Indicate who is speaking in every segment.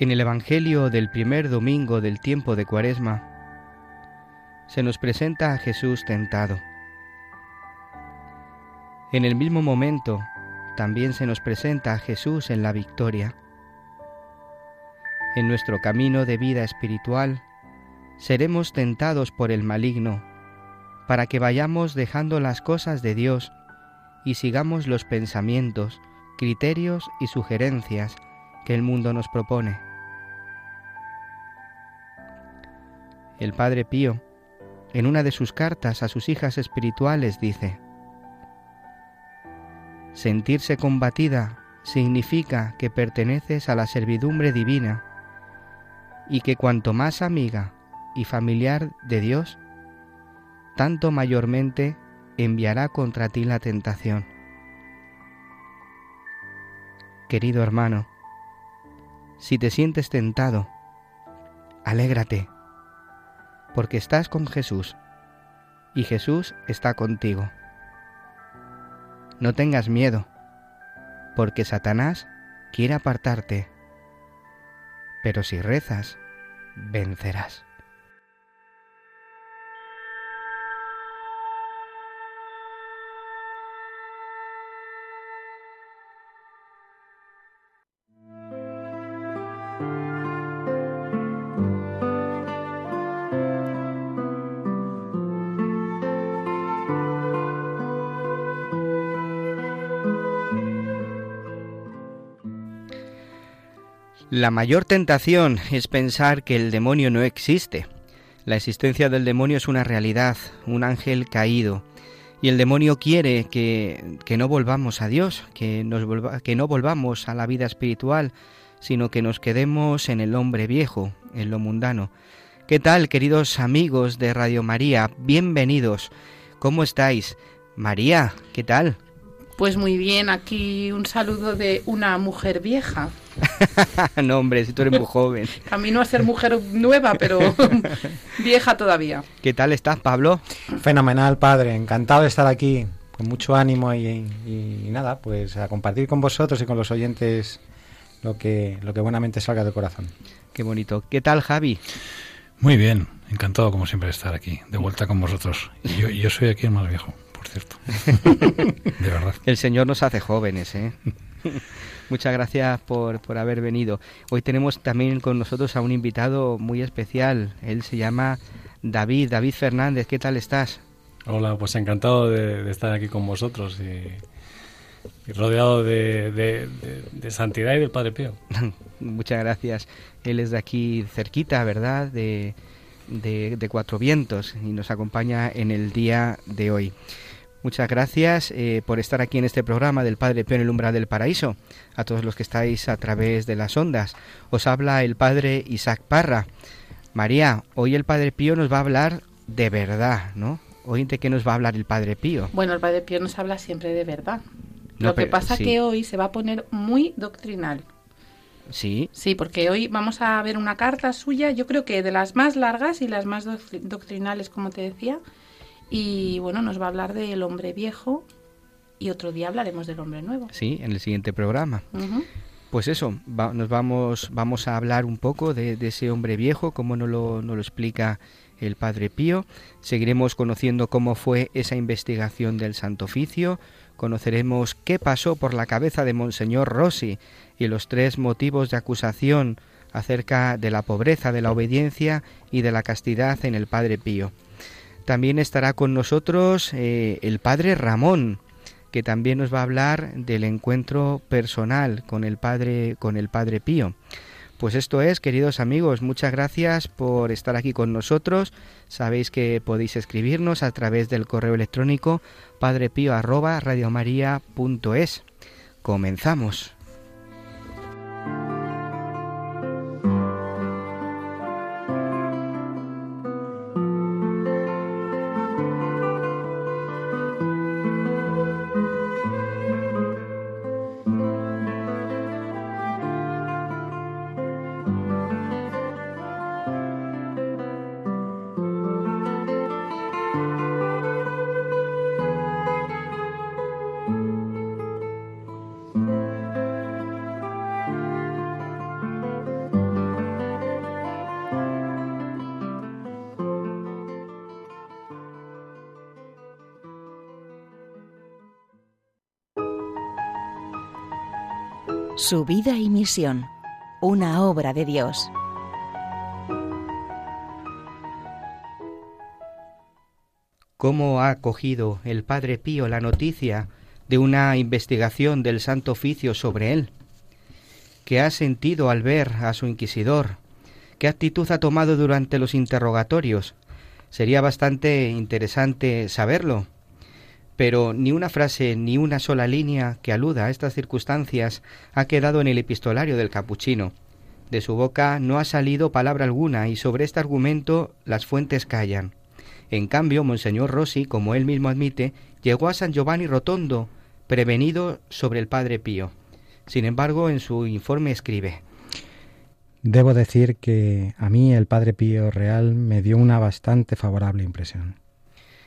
Speaker 1: En el Evangelio del primer domingo del tiempo de Cuaresma, se nos presenta a Jesús tentado. En el mismo momento, también se nos presenta a Jesús en la victoria. En nuestro camino de vida espiritual, seremos tentados por el maligno, para que vayamos dejando las cosas de Dios y sigamos los pensamientos, criterios y sugerencias que el mundo nos propone. El Padre Pío, en una de sus cartas a sus hijas espirituales, dice, Sentirse combatida significa que perteneces a la servidumbre divina y que cuanto más amiga y familiar de Dios, tanto mayormente enviará contra ti la tentación. Querido hermano, si te sientes tentado, alégrate porque estás con Jesús y Jesús está contigo. No tengas miedo, porque Satanás quiere apartarte, pero si rezas, vencerás. La mayor tentación es pensar que el demonio no existe. La existencia del demonio es una realidad, un ángel caído. Y el demonio quiere que, que no volvamos a Dios, que, nos que no volvamos a la vida espiritual, sino que nos quedemos en el hombre viejo, en lo mundano. ¿Qué tal, queridos amigos de Radio María? Bienvenidos. ¿Cómo estáis? María, ¿qué tal?
Speaker 2: Pues muy bien, aquí un saludo de una mujer vieja.
Speaker 1: no, hombre, si tú eres muy joven.
Speaker 2: Camino a ser mujer nueva, pero vieja todavía.
Speaker 1: ¿Qué tal estás, Pablo?
Speaker 3: Fenomenal, padre. Encantado de estar aquí, con mucho ánimo y, y, nada, pues a compartir con vosotros y con los oyentes lo que, lo que buenamente salga del corazón.
Speaker 1: Qué bonito. ¿Qué tal, Javi?
Speaker 4: Muy bien, encantado como siempre de estar aquí, de vuelta con vosotros. Y yo, yo soy aquí el más viejo, por cierto. de verdad.
Speaker 1: El Señor nos hace jóvenes, ¿eh? Muchas gracias por, por, haber venido. Hoy tenemos también con nosotros a un invitado muy especial. Él se llama David, David Fernández. ¿Qué tal estás?
Speaker 5: Hola, pues encantado de, de estar aquí con vosotros y, y rodeado de, de, de, santidad y del Padre Pío.
Speaker 1: Muchas gracias. Él es de aquí cerquita, ¿verdad? De, de Cuatro Vientos y nos acompaña en el día de hoy. Muchas gracias eh, por estar aquí en este programa del Padre Pío en el umbral del paraíso. A todos los que estáis a través de las ondas. Os habla el Padre Isaac Parra. María, hoy el Padre Pío nos va a hablar de verdad, ¿no? Hoy de qué nos va a hablar el Padre Pío.
Speaker 2: Bueno, el Padre Pío nos habla siempre de verdad.
Speaker 1: No,
Speaker 2: Lo que
Speaker 1: pero-
Speaker 2: pasa
Speaker 1: sí.
Speaker 2: que hoy se va a poner muy doctrinal.
Speaker 1: Sí,
Speaker 2: Sí, porque hoy vamos a ver una carta suya, yo creo que de las más largas y las más doc- doctrinales, como te decía. Y bueno, nos va a hablar del hombre viejo y otro día hablaremos del hombre nuevo.
Speaker 1: sí, en el siguiente programa. Pues eso, va- nos vamos, vamos a hablar un poco de, de ese hombre viejo, como nos lo, nos lo explica el Padre Pío. Seguiremos conociendo cómo fue esa investigación del Santo Oficio, conoceremos qué pasó por la cabeza de Monseñor Rossi y los tres motivos de acusación acerca de la pobreza, de la obediencia y de la castidad en el Padre Pío. También estará con nosotros eh, el Padre Ramón, que también nos va a hablar del encuentro personal con el Padre, con el Padre Pío. Pues esto es, queridos amigos, muchas gracias por estar aquí con nosotros. Sabéis que podéis escribirnos a través del correo electrónico padrepío@radiomaria.es. Comenzamos.
Speaker 6: Su vida y misión, una obra de Dios.
Speaker 1: ¿Cómo ha acogido el Padre Pío la noticia de una investigación del Santo Oficio sobre él? ¿Qué ha sentido al ver a su inquisidor? ¿Qué actitud ha tomado durante los interrogatorios? Sería bastante interesante saberlo pero ni una frase ni una sola línea que aluda a estas circunstancias ha quedado en el epistolario del capuchino. De su boca no ha salido palabra alguna y sobre este argumento las fuentes callan. En cambio, Monseñor Rossi, como él mismo admite, llegó a San Giovanni Rotondo, prevenido sobre el Padre Pío. Sin embargo, en su informe escribe
Speaker 3: Debo decir que a mí el Padre Pío Real me dio una bastante favorable impresión.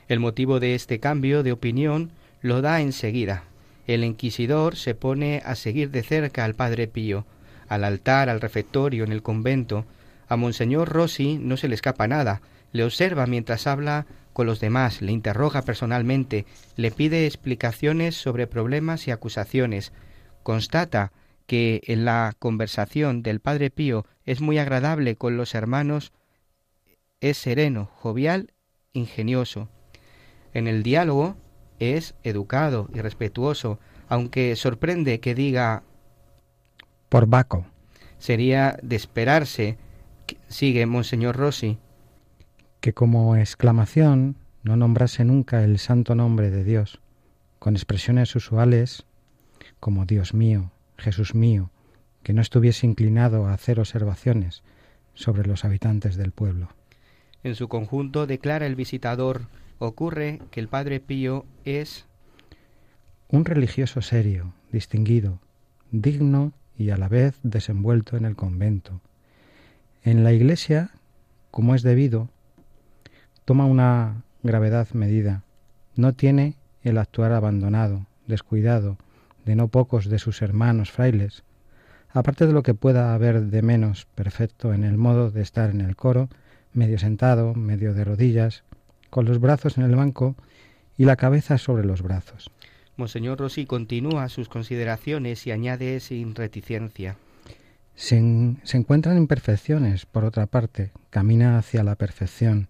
Speaker 1: El motivo de este cambio de opinión lo da enseguida. El inquisidor se pone a seguir de cerca al Padre Pío, al altar, al refectorio, en el convento. A Monseñor Rossi no se le escapa nada, le observa mientras habla con los demás, le interroga personalmente, le pide explicaciones sobre problemas y acusaciones. Constata que en la conversación del Padre Pío es muy agradable con los hermanos, es sereno, jovial, ingenioso. En el diálogo es educado y respetuoso, aunque sorprende que diga
Speaker 3: por Baco.
Speaker 1: Sería de esperarse, sigue Monseñor Rossi,
Speaker 3: que como exclamación no nombrase nunca el santo nombre de Dios, con expresiones usuales como Dios mío, Jesús mío, que no estuviese inclinado a hacer observaciones sobre los habitantes del pueblo.
Speaker 1: En su conjunto declara el visitador ocurre que el Padre Pío es
Speaker 3: un religioso serio, distinguido, digno y a la vez desenvuelto en el convento. En la iglesia, como es debido, toma una gravedad medida. No tiene el actuar abandonado, descuidado, de no pocos de sus hermanos frailes, aparte de lo que pueda haber de menos perfecto en el modo de estar en el coro, medio sentado, medio de rodillas, con los brazos en el banco y la cabeza sobre los brazos.
Speaker 1: Monseñor Rossi continúa sus consideraciones y añade sin reticencia.
Speaker 3: Se, se, encuentran imperfecciones, por otra parte, camina hacia la perfección.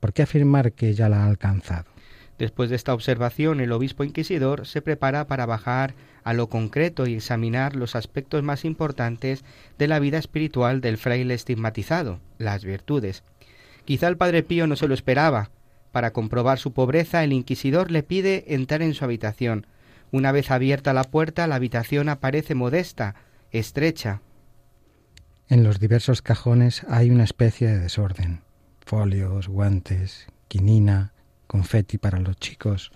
Speaker 3: ¿Por qué afirmar que ya la ha alcanzado?
Speaker 1: Después de esta observación, el obispo inquisidor se prepara para bajar a lo concreto y examinar los aspectos más importantes de la vida espiritual del fraile estigmatizado, las virtudes. Quizá el padre Pío no se lo esperaba, para comprobar su pobreza, el inquisidor le pide entrar en su habitación. Una vez abierta la puerta, la habitación aparece modesta, estrecha.
Speaker 3: En los diversos cajones hay una especie de desorden. Folios, guantes, quinina, confeti para los chicos,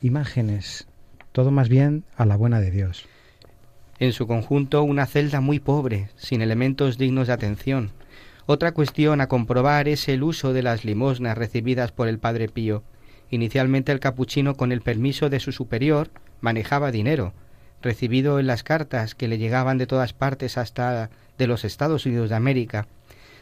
Speaker 3: imágenes, todo más bien a la buena de Dios.
Speaker 1: En su conjunto una celda muy pobre, sin elementos dignos de atención. Otra cuestión a comprobar es el uso de las limosnas recibidas por el Padre Pío. Inicialmente el capuchino, con el permiso de su superior, manejaba dinero, recibido en las cartas que le llegaban de todas partes hasta de los Estados Unidos de América.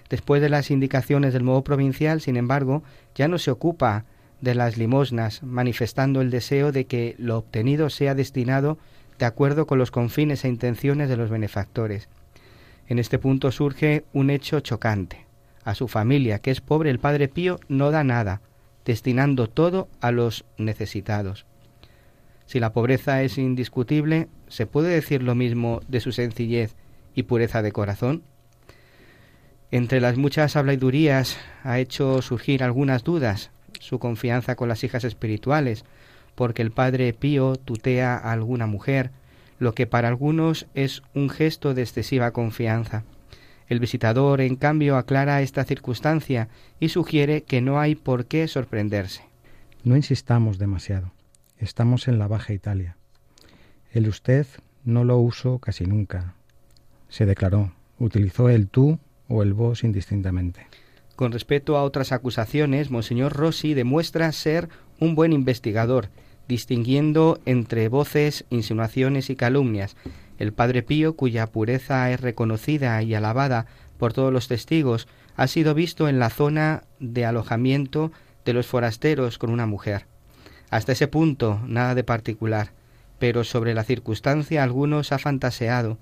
Speaker 1: Después de las indicaciones del nuevo provincial, sin embargo, ya no se ocupa de las limosnas, manifestando el deseo de que lo obtenido sea destinado de acuerdo con los confines e intenciones de los benefactores. En este punto surge un hecho chocante. A su familia, que es pobre, el Padre Pío no da nada, destinando todo a los necesitados. Si la pobreza es indiscutible, ¿se puede decir lo mismo de su sencillez y pureza de corazón? Entre las muchas habladurías ha hecho surgir algunas dudas, su confianza con las hijas espirituales, porque el Padre Pío tutea a alguna mujer, lo que para algunos es un gesto de excesiva confianza. El visitador, en cambio, aclara esta circunstancia y sugiere que no hay por qué sorprenderse.
Speaker 3: No insistamos demasiado. Estamos en la Baja Italia. El usted no lo uso casi nunca. Se declaró. Utilizó el tú o el vos indistintamente.
Speaker 1: Con respecto a otras acusaciones, Monseñor Rossi demuestra ser un buen investigador distinguiendo entre voces, insinuaciones y calumnias. El Padre Pío, cuya pureza es reconocida y alabada por todos los testigos, ha sido visto en la zona de alojamiento de los forasteros con una mujer. Hasta ese punto, nada de particular, pero sobre la circunstancia algunos ha fantaseado,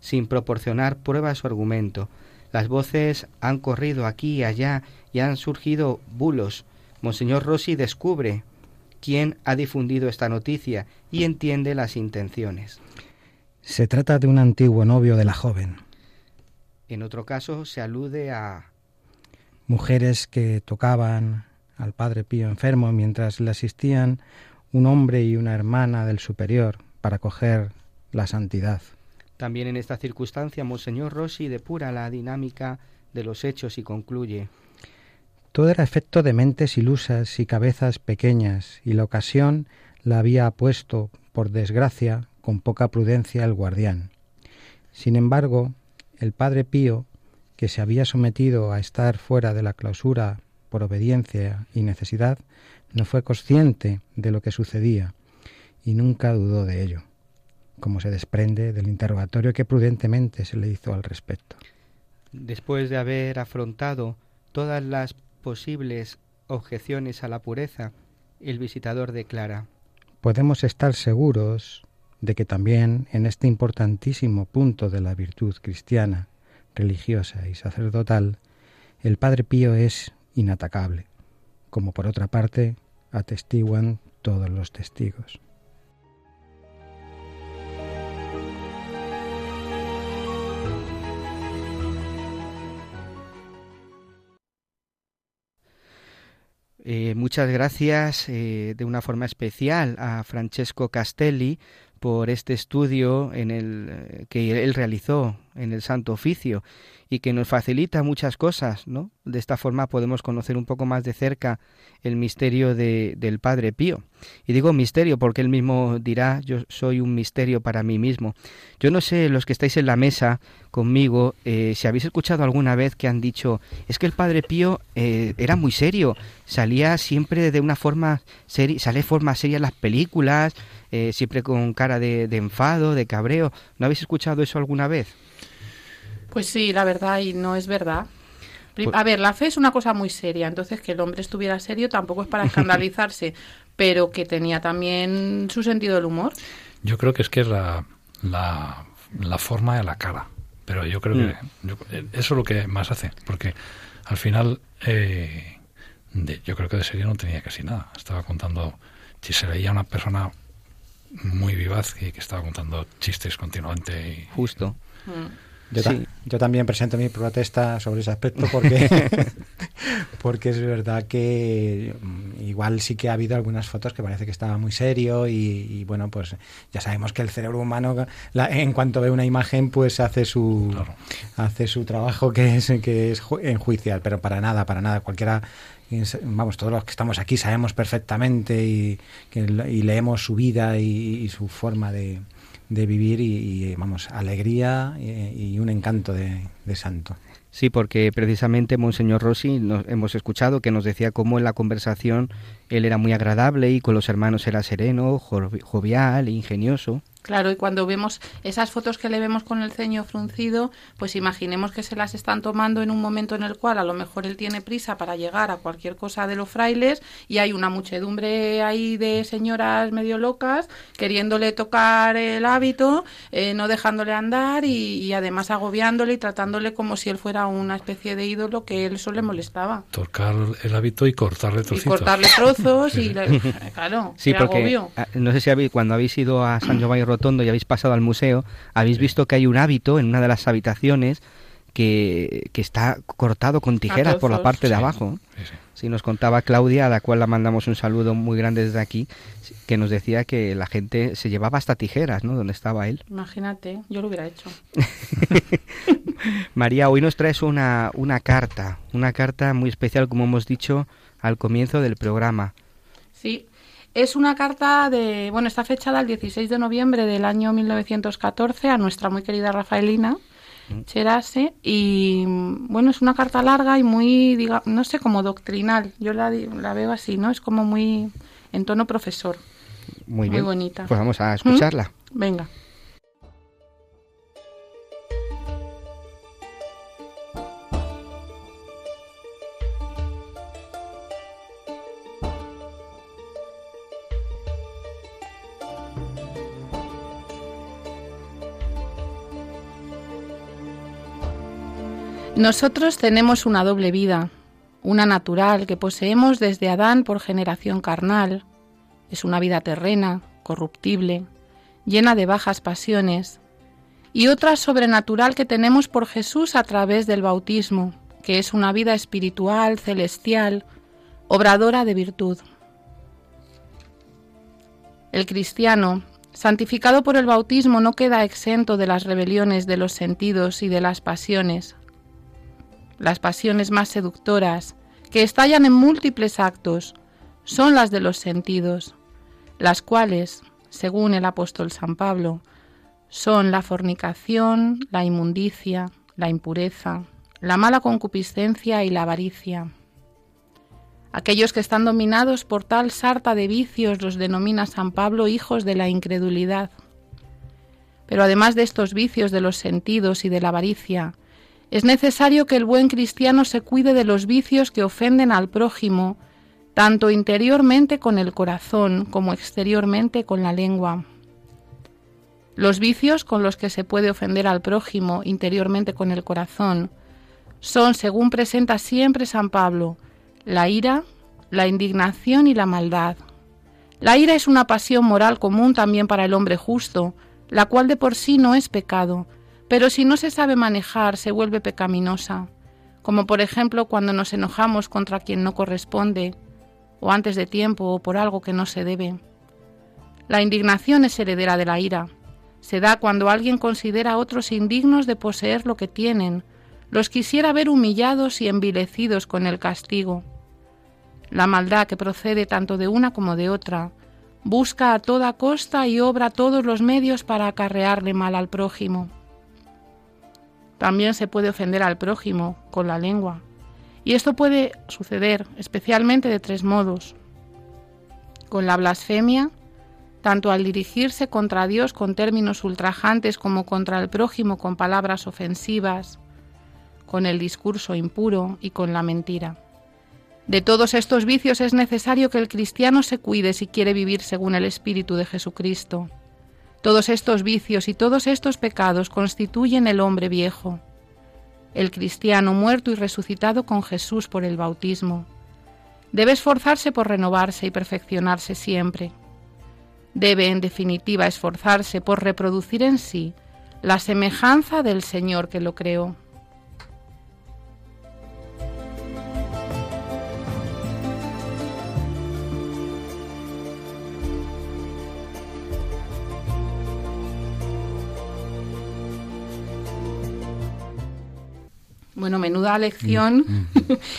Speaker 1: sin proporcionar pruebas o argumento. Las voces han corrido aquí y allá y han surgido bulos. Monseñor Rossi descubre, quién ha difundido esta noticia y entiende las intenciones.
Speaker 3: Se trata de un antiguo novio de la joven.
Speaker 1: En otro caso se alude a
Speaker 3: mujeres que tocaban al Padre Pío enfermo mientras le asistían un hombre y una hermana del superior para coger la santidad.
Speaker 1: También en esta circunstancia Monseñor Rossi depura la dinámica de los hechos y concluye
Speaker 3: todo era efecto de mentes ilusas y cabezas pequeñas, y la ocasión la había puesto, por desgracia, con poca prudencia el guardián. Sin embargo, el padre Pío, que se había sometido a estar fuera de la clausura por obediencia y necesidad, no fue consciente de lo que sucedía y nunca dudó de ello, como se desprende del interrogatorio que prudentemente se le hizo al respecto.
Speaker 1: Después de haber afrontado todas las posibles objeciones a la pureza, el visitador declara
Speaker 3: Podemos estar seguros de que también en este importantísimo punto de la virtud cristiana, religiosa y sacerdotal, el Padre Pío es inatacable, como por otra parte atestiguan todos los testigos.
Speaker 1: Eh, muchas gracias eh, de una forma especial a Francesco Castelli por este estudio en el, eh, que él realizó en el Santo Oficio y que nos facilita muchas cosas, ¿no? De esta forma podemos conocer un poco más de cerca el misterio de, del Padre Pío. Y digo misterio porque él mismo dirá, yo soy un misterio para mí mismo. Yo no sé, los que estáis en la mesa conmigo, eh, si habéis escuchado alguna vez que han dicho, es que el Padre Pío eh, era muy serio, salía siempre de una forma seria, sale forma seria en las películas, eh, siempre con cara de, de enfado, de cabreo. ¿No habéis escuchado eso alguna vez?
Speaker 2: Pues sí, la verdad, y no es verdad.
Speaker 1: Pues
Speaker 2: A ver, la fe es una cosa muy seria, entonces que el hombre estuviera serio tampoco es para escandalizarse, pero que tenía también su sentido del humor.
Speaker 4: Yo creo que es que es la, la, la forma de la cara, pero yo creo que yo- eh, eso es lo que más hace, porque al final eh, de- yo creo que de serio no tenía casi nada. Estaba contando, si se veía una persona muy vivaz y que estaba contando chistes continuamente. Y,
Speaker 1: Justo.
Speaker 3: Yo, ta-
Speaker 1: Sí.
Speaker 3: yo también presento mi protesta sobre ese aspecto porque, porque es verdad que mm, igual sí que ha habido algunas fotos que parece que estaba muy serio y, y, bueno, pues ya sabemos que el cerebro humano la- en cuanto ve una imagen pues hace su
Speaker 4: Claro.
Speaker 3: hace su trabajo que es que es ju- enjuiciar, pero para nada, para nada, cualquiera vamos, todos los que estamos aquí sabemos perfectamente y, leemos su vida y, su forma de, de vivir y, vamos, alegría y, y un encanto de, de santo.
Speaker 1: Sí, porque precisamente Monseñor Rossi nos, hemos escuchado que nos decía cómo en la conversación él era muy agradable y con los hermanos era sereno, jovial, ingenioso.
Speaker 2: Claro, y cuando vemos esas fotos que le vemos con el ceño fruncido, pues imaginemos que se las están tomando en un momento en el cual a lo mejor él tiene prisa para llegar a cualquier cosa de los frailes y hay una muchedumbre ahí de señoras medio locas queriéndole tocar el hábito, eh, no dejándole andar y, además agobiándole y tratándole como si él fuera una especie de ídolo que él eso le molestaba.
Speaker 4: Tocar el hábito y cortarle trocitos.
Speaker 2: Y cortarle trozos y, claro,
Speaker 1: sí, porque ah, no sé si habéis, cuando habéis ido a San Giovanni Rotondo y habéis pasado al museo, habéis visto que hay un hábito en una de las habitaciones que, que está cortado con tijeras por la parte de abajo. Sí, nos contaba Claudia, a la cual la mandamos un saludo muy grande desde aquí, que nos decía que la gente se llevaba hasta tijeras, ¿no? Donde estaba él.
Speaker 2: Imagínate, yo lo hubiera hecho.
Speaker 1: María, hoy nos traes una, una carta, una carta muy especial, como hemos dicho al comienzo del programa.
Speaker 2: Sí, es una carta de, bueno, está fechada el 16 de noviembre del año 1914 a nuestra muy querida Rafaelina mm. Cherase y bueno, es una carta larga y muy, diga, no sé, como doctrinal. Yo la, la veo así, ¿no? Es como muy en tono profesor.
Speaker 1: Muy, muy
Speaker 2: bonita.
Speaker 1: Pues vamos a escucharla.
Speaker 2: ¿Mm? Venga. Nosotros tenemos una doble vida, una natural que poseemos desde Adán por generación carnal. Es una vida terrena, corruptible, llena de bajas pasiones, y otra sobrenatural que tenemos por Jesús a través del bautismo, que es una vida espiritual, celestial, obradora de virtud. El cristiano, santificado por el bautismo, no queda exento de las rebeliones de los sentidos y de las pasiones, las pasiones más seductoras, que estallan en múltiples actos, son las de los sentidos, las cuales, según el apóstol San Pablo, son la fornicación, la inmundicia, la impureza, la mala concupiscencia y la avaricia. Aquellos que están dominados por tal sarta de vicios los denomina San Pablo hijos de la incredulidad. Pero además de estos vicios de los sentidos y de la avaricia, es necesario que el buen cristiano se cuide de los vicios que ofenden al prójimo, tanto interiormente con el corazón como exteriormente con la lengua. Los vicios con los que se puede ofender al prójimo interiormente con el corazón son, según presenta siempre San Pablo, la ira, la indignación y la maldad. La ira es una pasión moral común también para el hombre justo, la cual de por sí no es pecado, pero si no se sabe manejar se vuelve pecaminosa, como por ejemplo cuando nos enojamos contra quien no corresponde, o antes de tiempo, o por algo que no se debe. La indignación es heredera de la ira. Se da cuando alguien considera a otros indignos de poseer lo que tienen, los quisiera ver humillados y envilecidos con el castigo. La maldad que procede tanto de una como de otra, busca a toda costa y obra todos los medios para acarrearle mal al prójimo. También se puede ofender al prójimo con la lengua. Y esto puede suceder especialmente de tres modos. Con la blasfemia, tanto al dirigirse contra Dios con términos ultrajantes como contra el prójimo con palabras ofensivas, con el discurso impuro y con la mentira. De todos estos vicios es necesario que el cristiano se cuide si quiere vivir según el Espíritu de Jesucristo. Todos estos vicios y todos estos pecados constituyen el hombre viejo, el cristiano muerto y resucitado con Jesús por el bautismo. Debe esforzarse por renovarse y perfeccionarse siempre. Debe, en definitiva, esforzarse por reproducir en sí la semejanza del Señor que lo creó. Bueno, menuda lección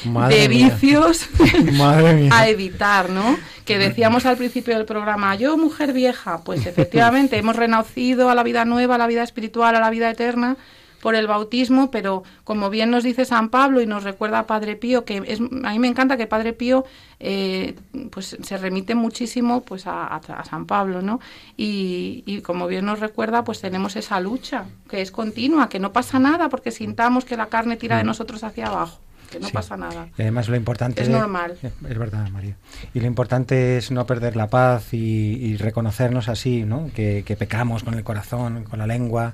Speaker 2: mm, mm. de vicios a evitar, ¿no? Que decíamos al principio del programa, yo mujer vieja, pues efectivamente hemos renacido a la vida nueva, a la vida espiritual, a la vida eterna, por el bautismo, pero como bien nos dice San Pablo y nos recuerda Padre Pío, que es, a mí me encanta que Padre Pío eh, pues se remite muchísimo pues a, a San Pablo, ¿no? Y, y, como bien nos recuerda, pues tenemos esa lucha que es continua, que no pasa nada porque sintamos que la carne tira de nosotros hacia abajo que no
Speaker 3: Sí.
Speaker 2: pasa nada.
Speaker 3: Y además lo importante
Speaker 2: Es normal.
Speaker 3: Es verdad, María. Y lo importante es no perder la paz y, y reconocernos así, ¿no? Que, que pecamos con el corazón, con la lengua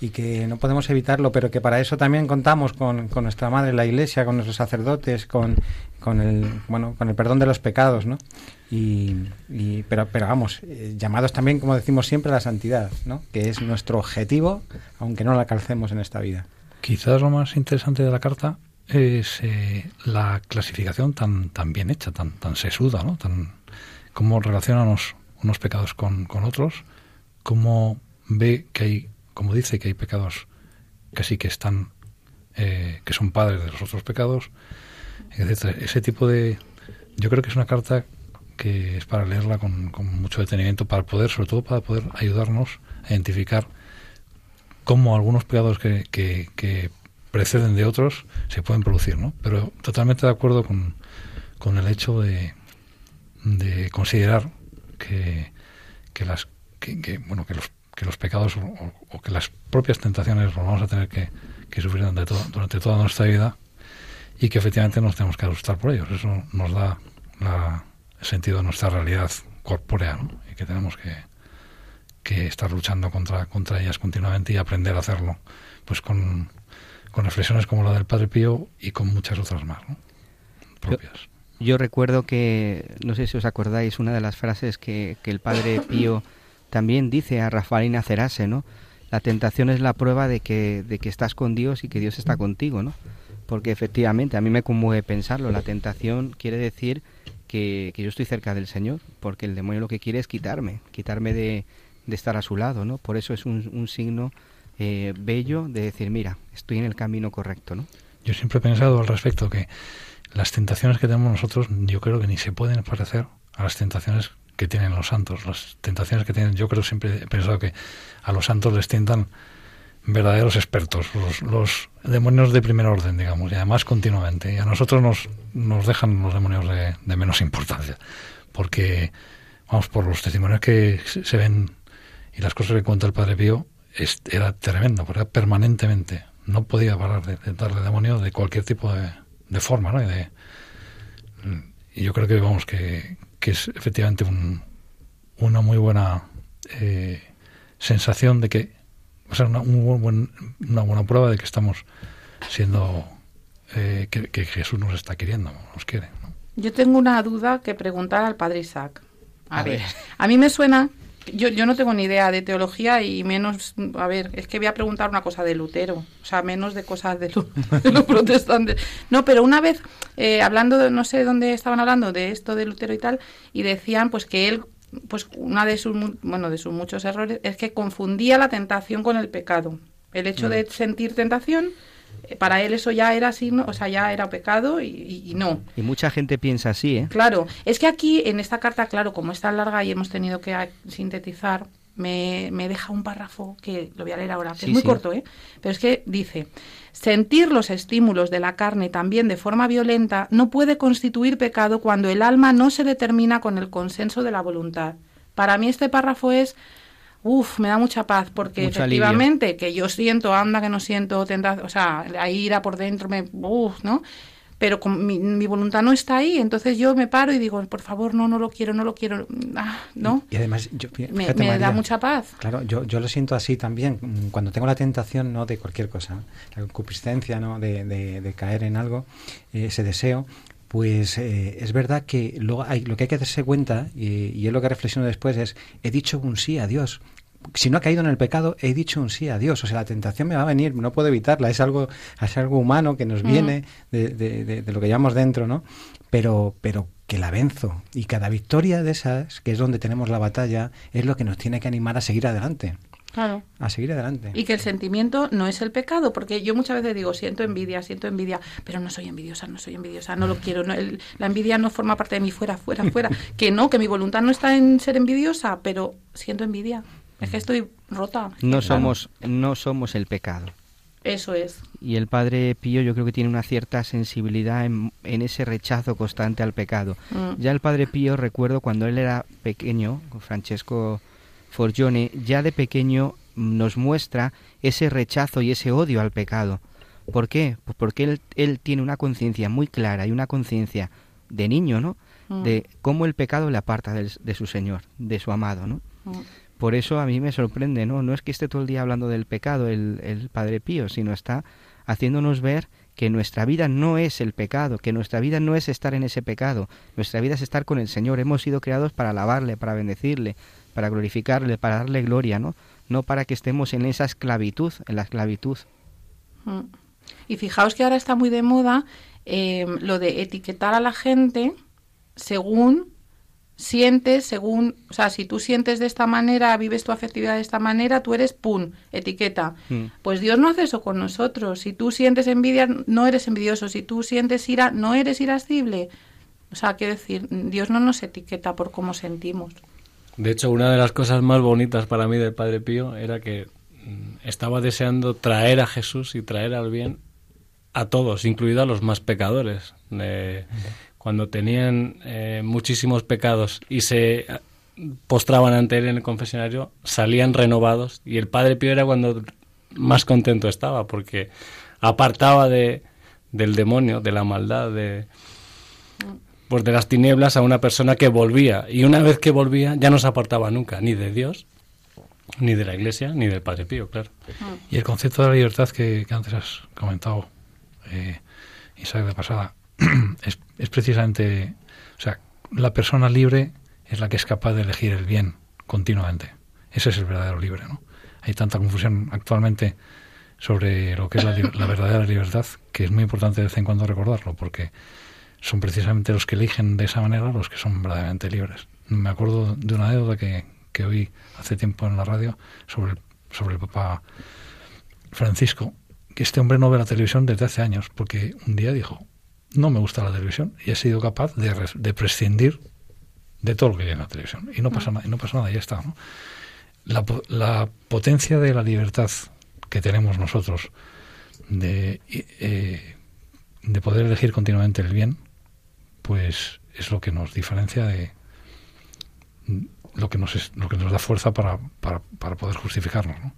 Speaker 3: y que no podemos evitarlo, pero que para eso también contamos con, con nuestra madre, la Iglesia, con nuestros sacerdotes, con, con el bueno, con el perdón de los pecados, ¿no? Y, y- pero, pero vamos, eh, llamados también, como decimos siempre, a la santidad, ¿no? Que es nuestro objetivo, aunque no la calcemos en esta vida.
Speaker 4: Quizás lo más interesante de la carta es eh, la clasificación tan, tan bien hecha, tan, tan sesuda, ¿no? Tan, cómo relaciona unos, unos pecados con, con otros, cómo ve que hay, como dice, que hay pecados que sí que están, eh, que son padres de los otros pecados, etcétera. Ese tipo de... Yo creo que es una carta que es para leerla con, con mucho detenimiento, para poder, sobre todo para poder ayudarnos a identificar cómo algunos pecados que, que, que preceden de otros se pueden producir, ¿no? Pero totalmente de acuerdo con, con el hecho de, de considerar que, que las que, bueno que los que los pecados o, que las propias tentaciones los vamos a tener que, que sufrir durante, todo- durante toda nuestra vida y que efectivamente nos tenemos que asustar por ellos. Eso nos da la- el sentido de nuestra realidad corpórea ¿no? y que tenemos que, que estar luchando contra, contra ellas continuamente y aprender a hacerlo pues con, con reflexiones como la del Padre Pío y con muchas otras más ¿no? propias.
Speaker 1: Yo recuerdo que, no sé si os acordáis, una de las frases que, que el padre Pío también dice a Rafaelina Cerase, ¿no? La tentación es la prueba de que, de que estás con Dios y que Dios está contigo, ¿no? Porque efectivamente, a mí me conmueve pensarlo, la tentación quiere decir que, que yo estoy cerca del Señor, porque el demonio lo que quiere es quitarme, quitarme de, de estar a su lado, ¿no? Por eso es un, un signo eh, bello de decir, mira, estoy en el camino correcto, ¿no?
Speaker 4: Yo siempre he pensado al respecto que las tentaciones que tenemos nosotros yo creo que ni se pueden parecer a las tentaciones que tienen los santos. Las tentaciones que tienen, yo creo siempre he pensado que a los santos les tientan verdaderos expertos, los, demonios de primer orden, digamos, y además continuamente. Y a nosotros nos, nos dejan los demonios de, de menos importancia, porque, vamos, por los testimonios que se ven y las cosas que cuenta el Padre Pío, era tremendo, porque era permanentemente, no podía parar de, de darle demonio de cualquier tipo de, de forma, ¿no? Y, de- y yo creo que, vamos, que, que es efectivamente un- una muy buena eh, sensación de que, o sea, una, un buen- buen- una buena prueba de que estamos siendo, eh, que, que Jesús nos está queriendo, nos quiere. ¿no?
Speaker 2: Yo tengo una duda que preguntar al padre Isaac. A,
Speaker 1: A
Speaker 2: ver,
Speaker 1: ver.
Speaker 2: a mí me suena, yo, yo no tengo ni idea de teología y menos, a ver, es que voy a preguntar una cosa de Lutero, o sea, menos de cosas de, lo- de los protestantes. No, pero una vez, eh, hablando, de, no sé dónde estaban hablando de esto de Lutero y tal, y decían pues que él, pues una de sus, bueno, de sus muchos errores es que confundía la tentación con el pecado. El hecho de sentir tentación, para él eso ya era signo, o sea, ya era pecado y- no.
Speaker 1: Y mucha gente piensa así, ¿eh?
Speaker 2: Claro, es que aquí en esta carta, claro, como es tan larga y hemos tenido que ah, sintetizar, me, me deja un párrafo que lo voy a leer ahora, que
Speaker 1: Sí,
Speaker 2: es muy
Speaker 1: sí.
Speaker 2: corto, ¿eh? Pero es que dice, sentir los estímulos de la carne también de forma violenta no puede constituir pecado cuando el alma no se determina con el consenso de la voluntad. Para mí este párrafo es... Uf, me da mucha paz porque
Speaker 1: Mucho alivio.
Speaker 2: efectivamente que yo siento, anda que no siento tentación, o sea, la ira por dentro me, uf, ¿no? Pero con mi, mi voluntad no está ahí, entonces yo me paro y digo, por favor, no, no lo quiero, no lo quiero, ah, ¿no?
Speaker 3: Y además, yo,
Speaker 2: Me,
Speaker 3: fíjate,
Speaker 2: me da
Speaker 3: María,
Speaker 2: mucha paz.
Speaker 3: Claro, yo, yo lo siento así también. Cuando tengo la tentación, no de cualquier cosa, la concupiscencia, ¿no? De, de- de caer en algo, eh, ese deseo, pues eh, es verdad que luego hay, lo que hay que darse cuenta, y, y es lo que reflexiono después, es, he dicho un sí a Dios. Si no he caído en el pecado, he dicho un sí a Dios. O sea, la tentación me va a venir, no puedo evitarla. Es algo, es algo humano que nos viene de, de- de- de lo que llevamos dentro, ¿no? Pero, pero que la venzo. Y cada victoria de esas, que es donde tenemos la batalla, es lo que nos tiene que animar a seguir adelante.
Speaker 2: Claro.
Speaker 3: A seguir adelante.
Speaker 2: Y que el sentimiento no es el pecado, porque yo muchas veces digo, siento envidia, siento envidia, pero no soy envidiosa, no soy envidiosa, no lo quiero, no, el- la envidia no forma parte de mí, fuera, fuera, fuera. que no, que mi voluntad no está en ser envidiosa, pero siento envidia. Es que estoy rota.
Speaker 1: No somos, no somos el pecado.
Speaker 2: Eso es.
Speaker 1: Y el Padre Pío yo creo que tiene una cierta sensibilidad en, en ese rechazo constante al pecado.
Speaker 2: Mm.
Speaker 1: Ya el Padre Pío, recuerdo cuando él era pequeño, Francesco Forgione, ya de pequeño nos muestra ese rechazo y ese odio al pecado. ¿Por qué? Pues porque él, él tiene una conciencia muy clara y una conciencia de niño, ¿no?
Speaker 2: Mm.
Speaker 1: De cómo el pecado le aparta del- de, su Señor, de su amado, ¿no?
Speaker 2: Mm.
Speaker 1: Por eso a mí me sorprende, ¿no? No es que esté todo el día hablando del pecado el, el Padre Pío, sino está haciéndonos ver que nuestra vida no es el pecado, que nuestra vida no es estar en ese pecado, nuestra vida es estar con el Señor. Hemos sido creados para alabarle, para bendecirle, para glorificarle, para darle gloria, ¿no? No para que estemos en esa esclavitud, en la esclavitud.
Speaker 2: Mm. Y fijaos que ahora está muy de moda eh, lo de etiquetar a la gente según sientes, según, o sea, si tú sientes de esta manera, vives tu afectividad de esta manera, tú eres pum, etiqueta.
Speaker 1: Mm.
Speaker 2: Pues Dios no hace eso con nosotros. Si tú sientes envidia, no eres envidioso. Si tú sientes ira, no eres irascible. O sea, quiero decir, Dios no nos etiqueta por cómo sentimos.
Speaker 5: De hecho, una de las cosas más bonitas para mí del Padre Pío era que mm, estaba deseando traer a Jesús y traer al bien a todos, incluido a los más pecadores. Eh, cuando tenían eh, muchísimos pecados y se eh, postraban ante él en el confesionario, salían renovados y el Padre Pío era cuando más contento estaba porque apartaba de, del demonio, de la maldad, de, pues de las tinieblas a una persona que volvía. Y una vez que volvía, ya no se apartaba nunca, ni de Dios, ni de la Iglesia, ni del Padre Pío, claro.
Speaker 4: Y el concepto de la libertad que, antes has comentado, eh, Isaac de pasada, es, es precisamente, o sea, la persona libre es la que es capaz de elegir el bien continuamente. Ese es el verdadero libre, ¿no? Hay tanta confusión actualmente sobre lo que es la, verdadera libertad que es muy importante de vez en cuando recordarlo, porque son precisamente los que eligen de esa manera los que son verdaderamente libres. Me acuerdo de una anécdota que, que oí hace tiempo en la radio sobre el, sobre el Papa Francisco, que este hombre no ve la televisión desde hace años, porque un día dijo, no me gusta la televisión, y ha sido capaz de, de prescindir de todo lo que hay en la televisión. Y no pasa, nada, y no pasa nada, ya está. ¿no? La, la potencia de la libertad que tenemos nosotros de, eh, de poder elegir continuamente el bien, pues es lo que nos diferencia de lo que nos, es- lo que nos da fuerza para, para, para poder justificarnos. ¿no?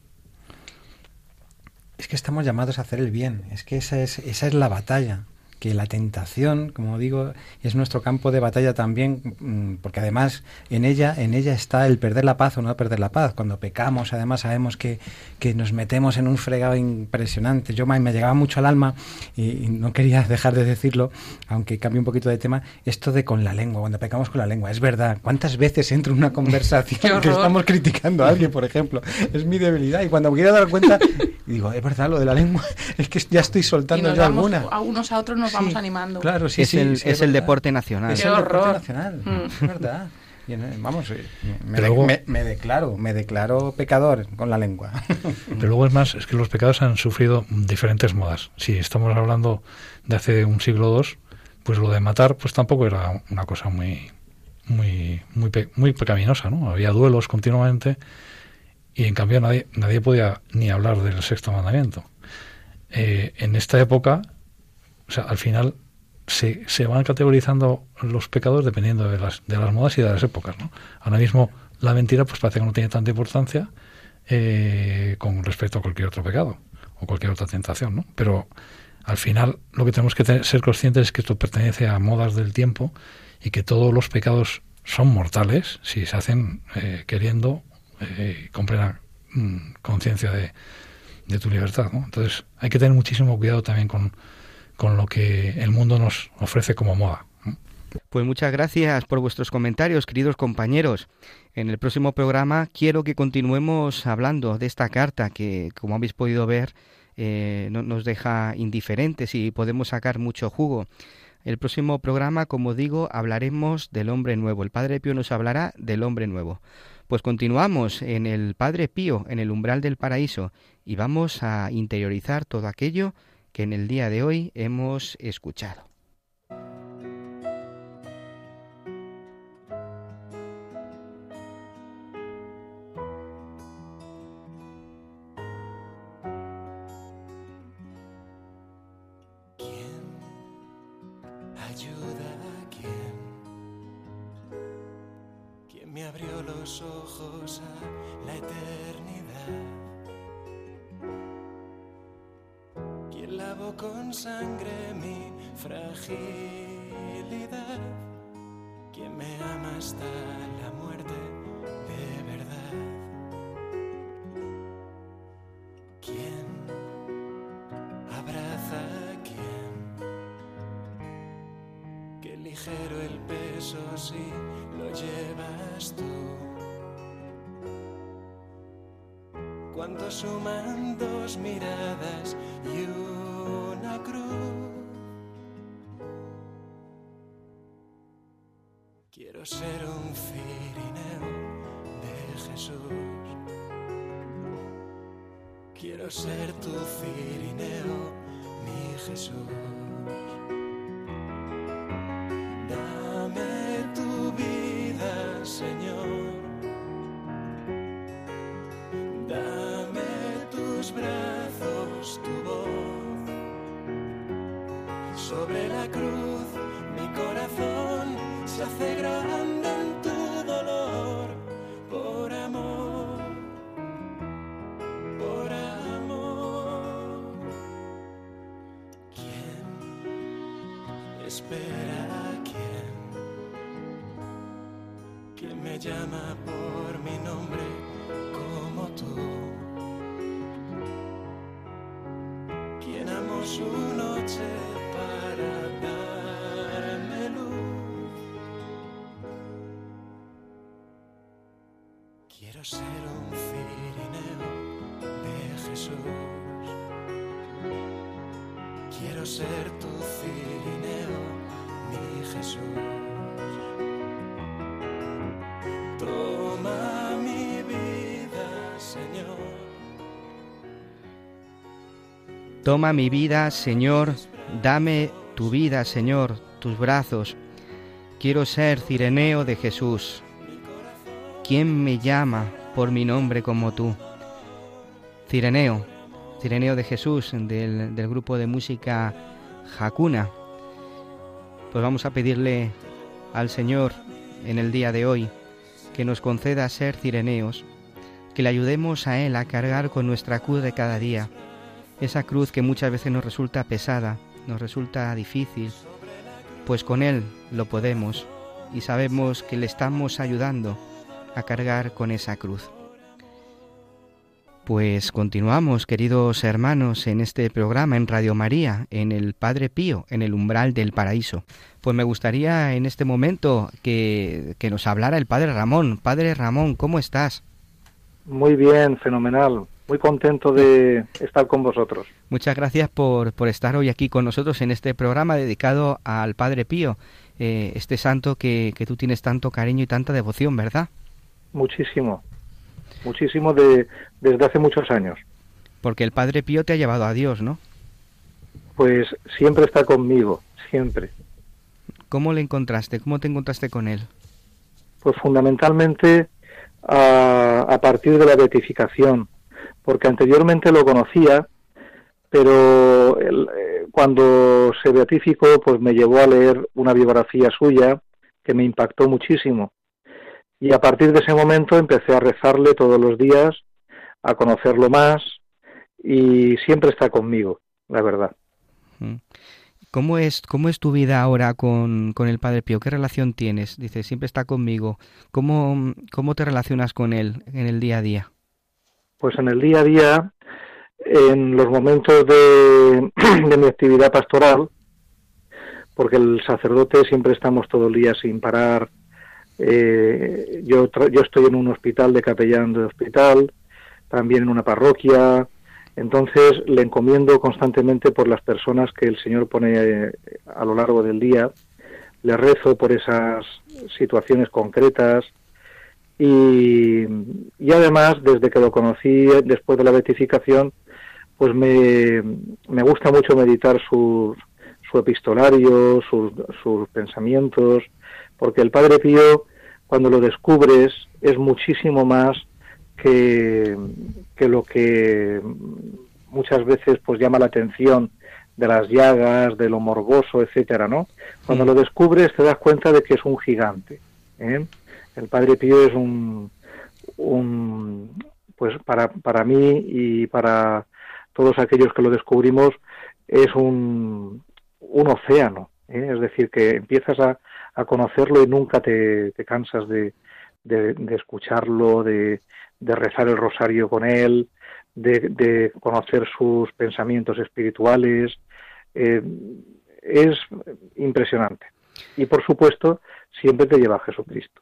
Speaker 3: Es que estamos llamados a hacer el bien, es que esa es, esa es la batalla, que la tentación, como digo, es nuestro campo de batalla también, mm, porque además en ella, en ella está el perder la paz o no perder la paz. Cuando pecamos, además sabemos que, que nos metemos en un fregado impresionante. Yo me, me llegaba mucho al alma y, y no quería dejar de decirlo, aunque cambie un poquito de tema, esto de con la lengua, cuando pecamos con la lengua, es verdad. ¿Cuántas veces entro en una conversación que estamos criticando a alguien, por ejemplo? Es mi debilidad y cuando me quiero dar cuenta, digo, es verdad lo de la lengua, es que ya estoy soltando
Speaker 2: vamos,
Speaker 3: alguna.
Speaker 2: a unos a otros nos vamos
Speaker 3: Sí,
Speaker 2: animando.
Speaker 3: Claro, sí,
Speaker 1: es
Speaker 3: sí,
Speaker 1: el,
Speaker 3: sí,
Speaker 1: es el deporte nacional.
Speaker 3: Es
Speaker 2: Qué
Speaker 3: el deporte
Speaker 2: horror.
Speaker 3: nacional,
Speaker 2: Mm.
Speaker 3: es verdad. Vamos, eh, me,
Speaker 4: Pero luego-
Speaker 3: me- me declaro, me declaro pecador con la lengua.
Speaker 4: Pero luego es más, es que los pecados han sufrido diferentes modas. Si estamos hablando de hace un siglo o dos, pues lo de matar, pues tampoco era una cosa muy, muy, muy, pe- muy pecaminosa, ¿no? Había duelos continuamente y en cambio nadie, nadie podía ni hablar del sexto mandamiento. Eh, en esta época, o sea, al final se, se van categorizando los pecados dependiendo de las, de las modas y de las épocas, ¿no? Ahora mismo la mentira pues parece que no tiene tanta importancia eh, con respecto a cualquier otro pecado o cualquier otra tentación, ¿no? Pero al final lo que tenemos que te- ser conscientes es que esto pertenece a modas del tiempo y que todos los pecados son mortales si se hacen eh, queriendo eh, con plena mm, conciencia de, de tu libertad. ¿no? Entonces hay que tener muchísimo cuidado también con, con lo que el mundo nos ofrece como moda.
Speaker 1: Pues muchas gracias por vuestros comentarios, queridos compañeros. En el próximo programa quiero que continuemos hablando de esta carta que, como habéis podido ver, eh, no nos deja indiferentes y podemos sacar mucho jugo. El próximo programa, como digo, hablaremos del hombre nuevo. El Padre Pío nos hablará del hombre nuevo. Pues continuamos en el Padre Pío, en el umbral del paraíso, y vamos a interiorizar todo aquello que en el día de hoy hemos escuchado.
Speaker 7: Me abrió los ojos a la eternidad. ¿Quién lavó con sangre mi fragilidad? ¿Quién me ama hasta la muerte de verdad? ¿Quién abraza a quién? Qué ligero el peso si lo llevas tú. Cuánto suman dos miradas y Quiero ser tu cirineo, mi Jesús. Espera a quién? ¿Quién me llama por mi nombre como tú? ¿Quién amó su noche para darme luz? Quiero ser un cirineo de Jesús. Quiero ser tu cirineo, mi Jesús. Toma mi vida, Señor.
Speaker 1: Toma mi vida, Señor, dame tu vida, Señor, tus brazos. Quiero ser cireneo de Jesús. ¿Quién me llama por mi nombre como tú? Cireneo, Cireneo de Jesús, del, del grupo de música Hakuna. Pues vamos a pedirle al Señor en el día de hoy que nos conceda ser cireneos, que le ayudemos a Él a cargar con nuestra cruz de cada día, esa cruz que muchas veces nos resulta pesada, nos resulta difícil, pues con Él lo podemos y sabemos que le estamos ayudando a cargar con esa cruz. Pues continuamos, queridos hermanos, en este programa en Radio María, en el Padre Pío, en el umbral del paraíso. Pues me gustaría en este momento que, que nos hablara el Padre Ramón. Padre Ramón, ¿cómo estás?
Speaker 8: Muy bien, fenomenal. Muy contento de estar con vosotros.
Speaker 1: Muchas gracias por, por estar hoy aquí con nosotros en este programa dedicado al Padre Pío, eh, este santo que, que tú tienes tanto cariño y tanta devoción, ¿verdad?
Speaker 8: Muchísimo, muchísimo de, desde hace muchos años.
Speaker 1: Porque el Padre Pío te ha llevado a Dios, ¿no?
Speaker 8: Pues siempre está conmigo, siempre.
Speaker 1: ¿Cómo le encontraste? ¿Cómo te encontraste con él?
Speaker 8: Pues fundamentalmente a, a partir de la beatificación, porque anteriormente lo conocía, pero el, eh, cuando se beatificó, pues me llevó a leer una biografía suya que me impactó muchísimo. Y a partir de ese momento empecé a rezarle todos los días, a conocerlo más y siempre está conmigo, la verdad.
Speaker 1: ¿Cómo es, cómo es tu vida ahora con, con el Padre Pío? ¿Qué relación tienes? Dice, siempre está conmigo. ¿Cómo, ¿Cómo te relacionas con él en el día a día?
Speaker 8: Pues en el día a día, en los momentos de, de mi actividad pastoral, porque el sacerdote siempre estamos todo el día sin parar. Eh, yo, yo estoy en un hospital de capellán de hospital, también en una parroquia, entonces le encomiendo constantemente por las personas que el Señor pone eh, a lo largo del día, le rezo por esas situaciones concretas. Y, y además desde que lo conocí después de la beatificación, pues me, me gusta mucho meditar su, su epistolario, sus, sus pensamientos, porque el Padre Pío, cuando lo descubres, es muchísimo más que, que lo que muchas veces pues llama la atención de las llagas, de lo morboso, etcétera, ¿no? Cuando lo descubres te das cuenta de que es un gigante. ¿eh? El Padre Pío es un, un pues para, para mí y para todos aquellos que lo descubrimos es un, un océano. ¿Eh? Es decir, que empiezas a, a conocerlo y nunca te, te cansas de, de, escucharlo, de, de rezar el rosario con él, de, conocer sus pensamientos espirituales. Eh, es impresionante. Y por supuesto, siempre te lleva a Jesucristo.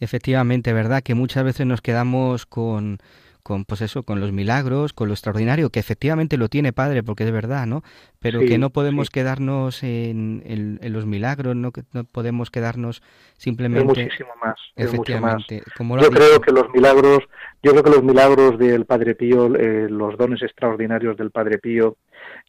Speaker 1: Efectivamente, ¿verdad? Que muchas veces nos quedamos con, con pues eso, con los milagros, con lo extraordinario, que efectivamente lo tiene Padre, porque es verdad, ¿no? Pero que no podemos quedarnos en, en, los milagros, no, no podemos quedarnos simplemente...
Speaker 8: Es muchísimo más, es mucho más. yo creo que los milagros, yo creo que los milagros del Padre Pío, eh, los dones extraordinarios del Padre Pío,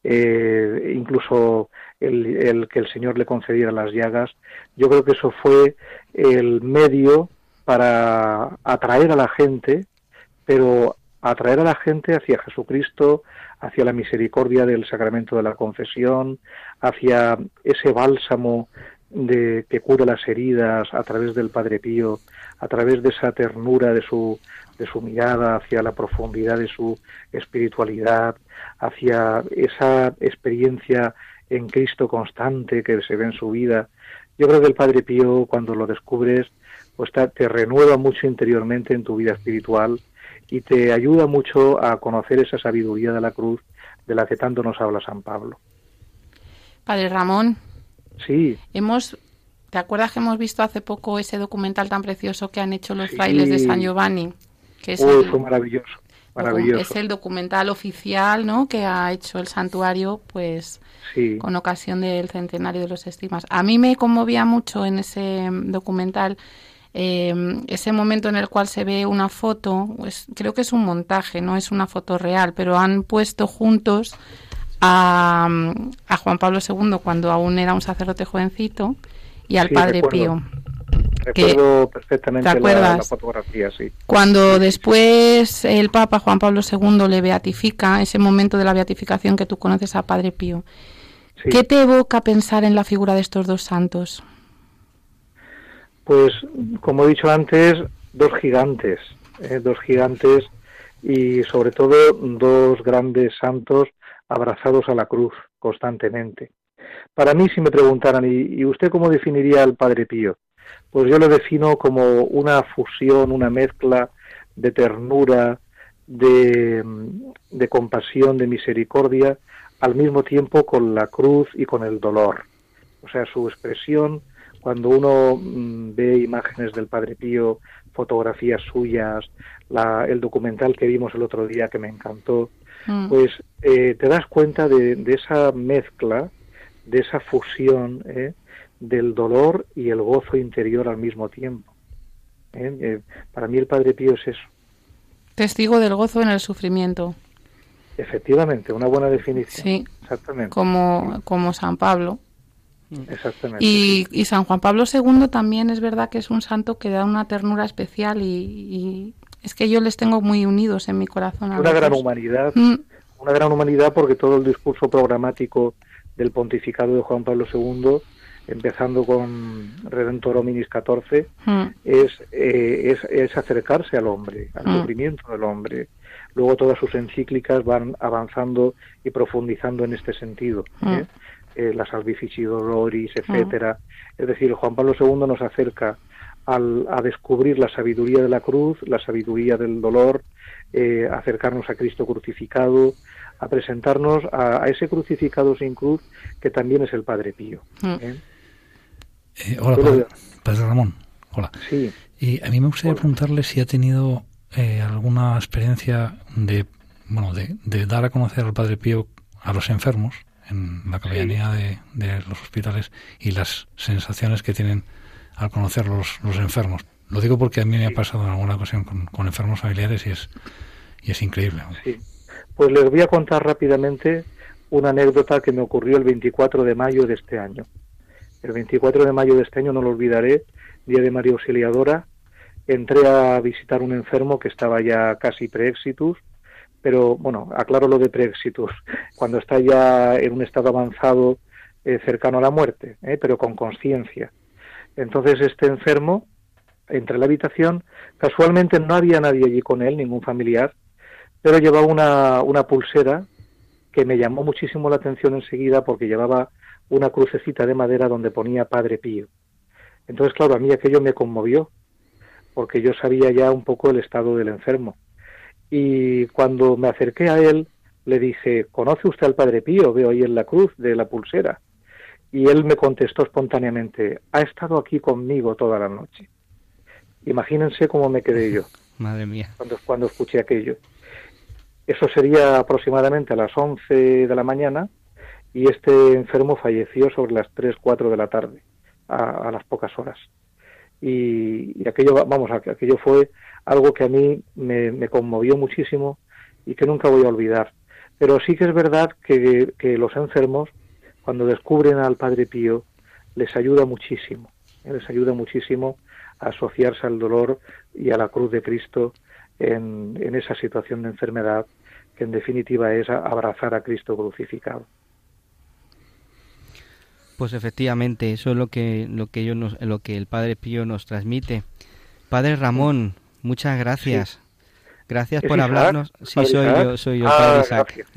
Speaker 8: eh, incluso el, el que el Señor le concediera las llagas, yo creo que eso fue el medio para atraer a la gente pero atraer a la gente hacia Jesucristo, hacia la misericordia del sacramento de la confesión, hacia ese bálsamo de que cura las heridas a través del Padre Pío, a través de esa ternura de su de su mirada hacia la profundidad de su espiritualidad, hacia esa experiencia en Cristo constante que se ve en su vida. Yo creo que el Padre Pío, cuando lo descubres, pues te renueva mucho interiormente en tu vida espiritual y te ayuda mucho a conocer esa sabiduría de la cruz de la que tanto nos habla San Pablo.
Speaker 2: Padre Ramón.
Speaker 8: Sí.
Speaker 2: Hemos ¿Te acuerdas que hemos visto hace poco ese documental tan precioso que han hecho los frailes de San Giovanni?
Speaker 8: Que es Uy, fue maravilloso, maravilloso.
Speaker 2: Es el documental oficial, ¿no? Que ha hecho el santuario, pues, con ocasión del centenario de los estimas. A mí me conmovía mucho en ese documental eh, ese momento en el cual se ve una foto, pues, creo que es un montaje, no es una foto real, pero han puesto juntos a, a Juan Pablo II cuando aún era un sacerdote jovencito y al Padre Pío.
Speaker 8: Recuerdo perfectamente la, fotografía, sí.
Speaker 2: Cuando después el Papa Juan Pablo II le beatifica, ese momento de la beatificación que tú conoces a Padre Pío, ¿qué te evoca pensar en la figura de estos dos santos?
Speaker 8: Pues, como he dicho antes, dos gigantes, ¿eh? dos gigantes y sobre todo dos grandes santos abrazados a la cruz constantemente. Para mí, si me preguntaran, ¿y, usted cómo definiría al Padre Pío? Pues yo lo defino como una fusión, una mezcla de ternura, de, de compasión, de misericordia, al mismo tiempo con la cruz y con el dolor. O sea, su expresión cuando uno mm, ve imágenes del Padre Pío, fotografías suyas, la, el documental que vimos el otro día que me encantó, mm. pues eh, te das cuenta de, esa mezcla, de esa fusión ¿eh? del dolor y el gozo interior al mismo tiempo. ¿eh? para mí el Padre Pío es eso.
Speaker 2: Testigo del gozo en el sufrimiento.
Speaker 8: Efectivamente, una buena definición.
Speaker 2: Sí, exactamente. Como, como San Pablo.
Speaker 8: Exactamente.
Speaker 2: Y, San Juan Pablo II también es verdad que es un santo que da una ternura especial y, es que yo les tengo muy unidos en mi corazón.
Speaker 8: una gran humanidad, mm. una gran humanidad porque todo el discurso programático del pontificado de Juan Pablo II, empezando con Redentor Hominis 14, mm. es, eh, es, es, acercarse al hombre, al mm. sufrimiento del hombre. Luego todas sus encíclicas van avanzando y profundizando en este sentido. ¿eh? Eh, la Salvifici Doloris, etcétera. Es decir, Juan Pablo II nos acerca al, a descubrir la sabiduría de la cruz, la sabiduría del dolor, eh, acercarnos a Cristo crucificado, a presentarnos a, ese crucificado sin cruz que también es el Padre Pío.
Speaker 4: ¿eh? Eh, hola, padre, Ramón. Hola.
Speaker 8: Sí.
Speaker 4: Y a mí me gustaría preguntarle si ha tenido alguna experiencia de, bueno, de, de dar a conocer al Padre Pío a los enfermos en la capellanía de, los hospitales y las sensaciones que tienen al conocer los, los enfermos. Lo digo porque a mí me ha pasado en alguna ocasión con, enfermos familiares y es, y es increíble.
Speaker 8: Sí. Pues les voy a contar rápidamente una anécdota que me ocurrió el 24 de mayo de este año. El 24 de mayo de este año no lo olvidaré, día de María Auxiliadora, entré a visitar un enfermo que estaba ya casi preexitus pero bueno, aclaro lo de preexitus. cuando está ya en un estado avanzado eh, cercano a la muerte, ¿eh? pero con conciencia. Entonces este enfermo entra en la habitación, casualmente no había nadie allí con él, ningún familiar, pero llevaba una, una pulsera que me llamó muchísimo la atención enseguida porque llevaba una crucecita de madera donde ponía Padre Pío. Entonces, claro, a mí aquello me conmovió, porque yo sabía ya un poco el estado del enfermo. Y cuando me acerqué a él, le dije, ¿conoce usted al Padre Pío? Veo ahí en la cruz de la pulsera. Y él me contestó espontáneamente, ha estado aquí conmigo toda la noche. Imagínense cómo me quedé yo.
Speaker 1: Madre mía.
Speaker 8: Cuando, cuando escuché aquello. Eso sería aproximadamente a las 11 de la mañana y este enfermo falleció sobre las 3, 4 de la tarde, a, las pocas horas. Y, aquello, vamos, aquello fue algo que a mí me, conmovió muchísimo y que nunca voy a olvidar. Pero sí que es verdad que, que los enfermos, cuando descubren al Padre Pío, les ayuda muchísimo, ¿eh? les ayuda muchísimo a asociarse al dolor y a la cruz de Cristo en, en esa situación de enfermedad que en definitiva es abrazar a Cristo crucificado.
Speaker 1: Pues efectivamente, eso es lo que lo que ellos nos, lo que el Padre Pío nos transmite. Padre Ramón, muchas gracias. Gracias por hablarnos. Sí, soy yo, soy yo, Padre ah, Isaac.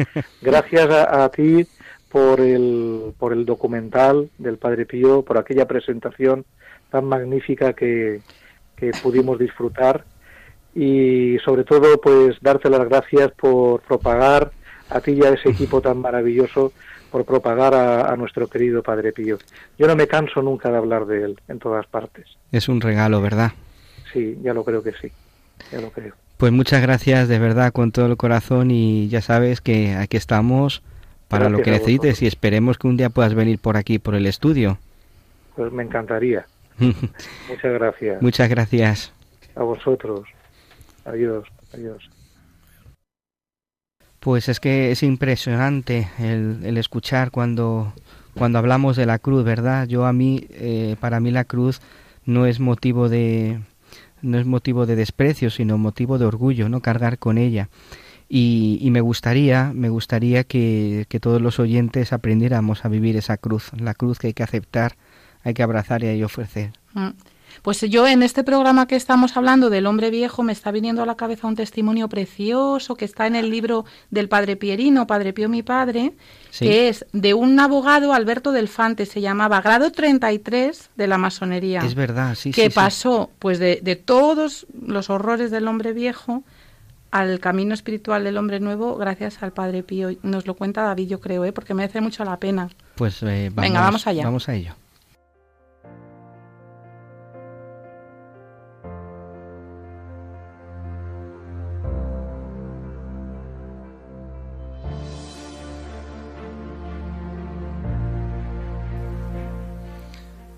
Speaker 8: Gracias, a, ti por el por el documental del Padre Pío, por aquella presentación tan magnífica que, que pudimos disfrutar y sobre todo pues darte las gracias por propagar a ti y a ese equipo tan maravilloso por propagar a, nuestro querido Padre Pío. Yo no me canso nunca de hablar de él en todas partes.
Speaker 1: Es un regalo, ¿verdad?
Speaker 8: Sí, ya lo creo que sí, ya lo creo.
Speaker 1: Pues muchas gracias de verdad con todo el corazón y ya sabes que aquí estamos para lo que necesites y esperemos que un día puedas venir por aquí, por el estudio.
Speaker 8: Pues me encantaría. muchas gracias.
Speaker 1: Muchas gracias.
Speaker 8: A vosotros. Adiós, adiós.
Speaker 1: Pues es que es impresionante el, escuchar cuando, cuando hablamos de la cruz, ¿verdad? Yo a mí, eh, para mí la cruz no es motivo de no es motivo de desprecio, sino motivo de orgullo, ¿no? Cargar con ella. Y, y me gustaría, me gustaría que, que, todos los oyentes aprendiéramos a vivir esa cruz, la cruz que hay que aceptar, hay que abrazar y hay que ofrecer. Mm.
Speaker 2: Pues yo en este programa que estamos hablando del hombre viejo me está viniendo a la cabeza un testimonio precioso que está en el libro del padre Pierino, Padre Pío mi padre, que es de un abogado, Alberto Delfante, se llamaba grado 33 de la masonería.
Speaker 1: Es verdad, sí,
Speaker 2: Que pasó pues de, de todos los horrores del hombre viejo al camino espiritual del hombre nuevo gracias al Padre Pío. Nos lo cuenta David, yo creo, ¿eh? porque merece mucho la pena.
Speaker 1: Pues eh,
Speaker 2: Venga, vamos allá.
Speaker 1: Vamos a ello.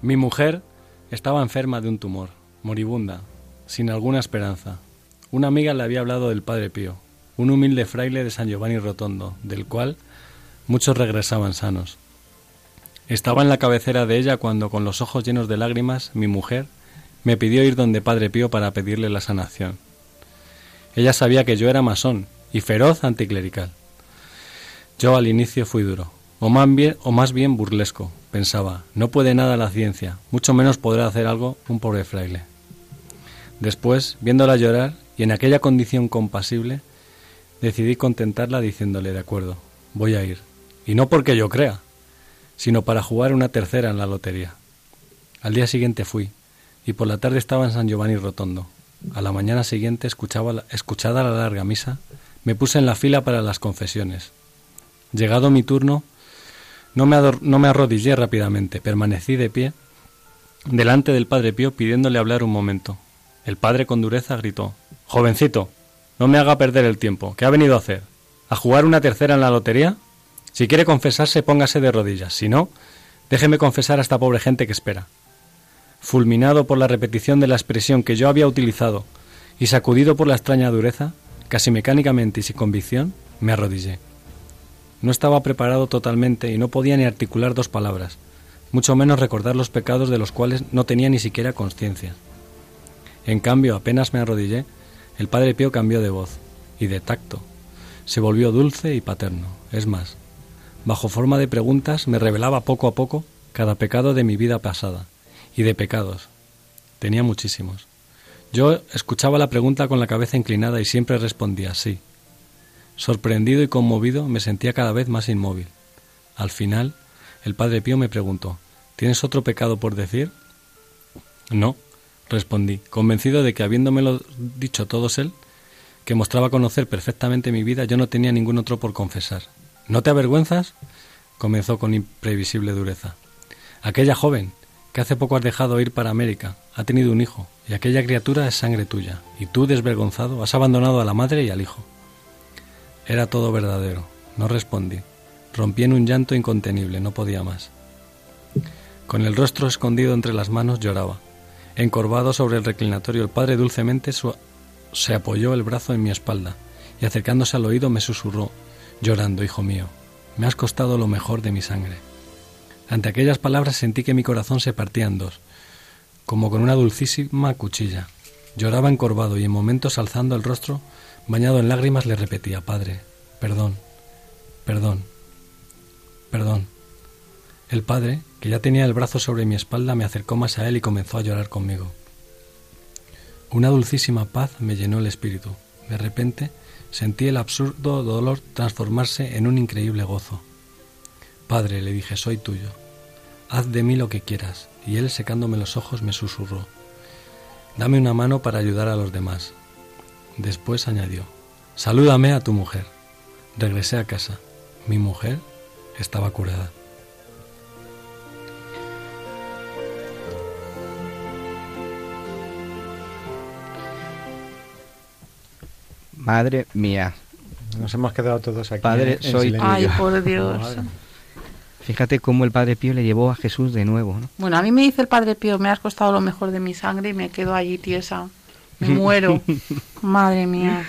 Speaker 5: Mi mujer estaba enferma de un tumor, moribunda, sin alguna esperanza. Una amiga le había hablado del Padre Pío, un humilde fraile de San Giovanni Rotondo, del cual muchos regresaban sanos. Estaba en la cabecera de ella cuando, con los ojos llenos de lágrimas, mi mujer me pidió ir donde Padre Pío para pedirle la sanación. Ella sabía que yo era masón y feroz anticlerical. Yo al inicio fui duro, o más bien, burlesco, pensaba, no puede nada la ciencia, mucho menos podrá hacer algo un pobre fraile. Después, viéndola llorar y en aquella condición compasible, decidí contentarla diciéndole, de acuerdo, voy a ir. Y no porque yo crea, sino para jugar una tercera en la lotería. Al día siguiente fui, y por la tarde estaba en San Giovanni Rotondo. A la mañana siguiente, escuchaba, escuchada la larga misa, me puse en la fila para las confesiones. Llegado mi turno, no me, no me arrodillé rápidamente, permanecí de pie delante del padre Pío pidiéndole hablar un momento. El padre con dureza gritó Jovencito, no me haga perder el tiempo. ¿Qué ha venido a hacer? ¿A jugar una tercera en la lotería? Si quiere confesarse, póngase de rodillas. Si no, déjeme confesar a esta pobre gente que espera. Fulminado por la repetición de la expresión que yo había utilizado y sacudido por la extraña dureza, casi mecánicamente y sin convicción, me arrodillé. No estaba preparado totalmente y no podía ni articular dos palabras, mucho menos recordar los pecados de los cuales no tenía ni siquiera conciencia. En cambio, apenas me arrodillé, el padre Pío cambió de voz y de tacto. Se volvió dulce y paterno. Es más, bajo forma de preguntas, me revelaba poco a poco cada pecado de mi vida pasada, y de pecados. Tenía muchísimos. Yo escuchaba la pregunta con la cabeza inclinada y siempre respondía sí. Sorprendido y conmovido me sentía cada vez más inmóvil. Al final, el Padre Pío me preguntó ¿Tienes otro pecado por decir? No, respondí, convencido de que habiéndomelo dicho todos él, que mostraba conocer perfectamente mi vida, yo no tenía ningún otro por confesar. ¿No te avergüenzas? comenzó con imprevisible dureza. Aquella joven que hace poco has dejado ir para América ha tenido un hijo, y aquella criatura es sangre tuya, y tú, desvergonzado, has abandonado a la madre y al hijo. Era todo verdadero. No respondí. Rompí en un llanto incontenible, no podía más. Con el rostro escondido entre las manos lloraba. Encorvado sobre el reclinatorio, el padre dulcemente se apoyó el brazo en mi espalda y acercándose al oído me susurró, llorando, hijo mío, me has costado lo mejor de mi sangre. Ante aquellas palabras sentí que mi corazón se partía en dos, como con una dulcísima cuchilla. Lloraba encorvado y en momentos alzando el rostro, bañado en lágrimas, le repetía, Padre, perdón, perdón, perdón. El padre, que ya tenía el brazo sobre mi espalda, me acercó más a él y comenzó a llorar conmigo. Una dulcísima paz me llenó el espíritu. De repente sentí el absurdo dolor transformarse en un increíble gozo. Padre, le dije, soy tuyo. Haz de mí lo que quieras. Y él, secándome los ojos, me susurró. Dame una mano para ayudar a los demás. Después añadió, Salúdame a tu mujer. Regresé a casa. Mi mujer estaba curada.
Speaker 1: Madre mía.
Speaker 3: Nos hemos quedado todos aquí.
Speaker 1: Padre,
Speaker 3: en-
Speaker 1: soy
Speaker 3: silencio.
Speaker 2: Ay, por Dios.
Speaker 1: Fíjate cómo el Padre Pío le llevó a Jesús de nuevo, ¿no?
Speaker 2: Bueno, a mí me dice el Padre Pío, me has costado lo mejor de mi sangre y me quedo allí tiesa. Me muero. Madre mía.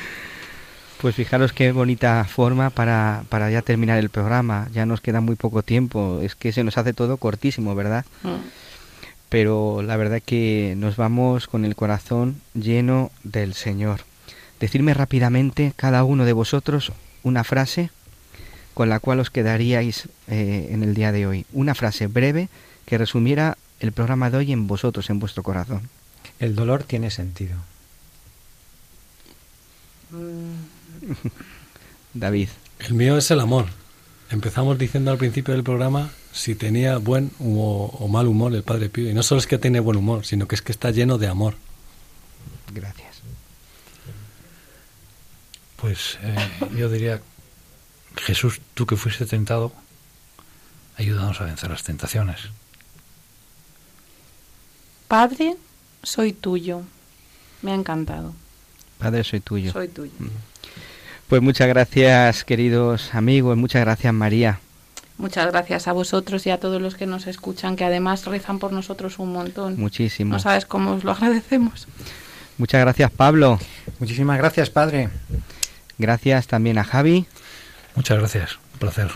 Speaker 1: Pues fijaros qué bonita forma para, para ya terminar el programa. Ya nos queda muy poco tiempo. Es que se nos hace todo cortísimo, ¿verdad?
Speaker 2: Mm.
Speaker 1: Pero la verdad que nos vamos con el corazón lleno del Señor. Decidme rápidamente cada uno de vosotros una frase con la cual os quedaríais eh, en el día de hoy. Una frase breve que resumiera el programa de hoy en vosotros, en vuestro corazón.
Speaker 3: El dolor tiene sentido.
Speaker 1: David.
Speaker 5: El mío es el amor. Empezamos diciendo al principio del programa si tenía buen o, o mal humor el Padre Pío. Y no solo es que tiene buen humor, sino que es que está lleno de amor.
Speaker 1: Gracias.
Speaker 4: Pues eh, yo diría, Jesús, tú que fuiste tentado, ayúdanos a vencer las tentaciones.
Speaker 2: Padre, soy tuyo. Me ha encantado.
Speaker 1: Padre, soy tuyo.
Speaker 2: Soy tuyo.
Speaker 1: Pues muchas gracias, queridos amigos. Muchas gracias, María.
Speaker 2: Muchas gracias a vosotros y a todos los que nos escuchan, que además rezan por nosotros un montón.
Speaker 1: Muchísimo.
Speaker 2: No sabes cómo os lo agradecemos.
Speaker 1: Muchas gracias, Pablo.
Speaker 3: Muchísimas gracias, Padre.
Speaker 1: Gracias también a Javi.
Speaker 4: Muchas gracias, un placer.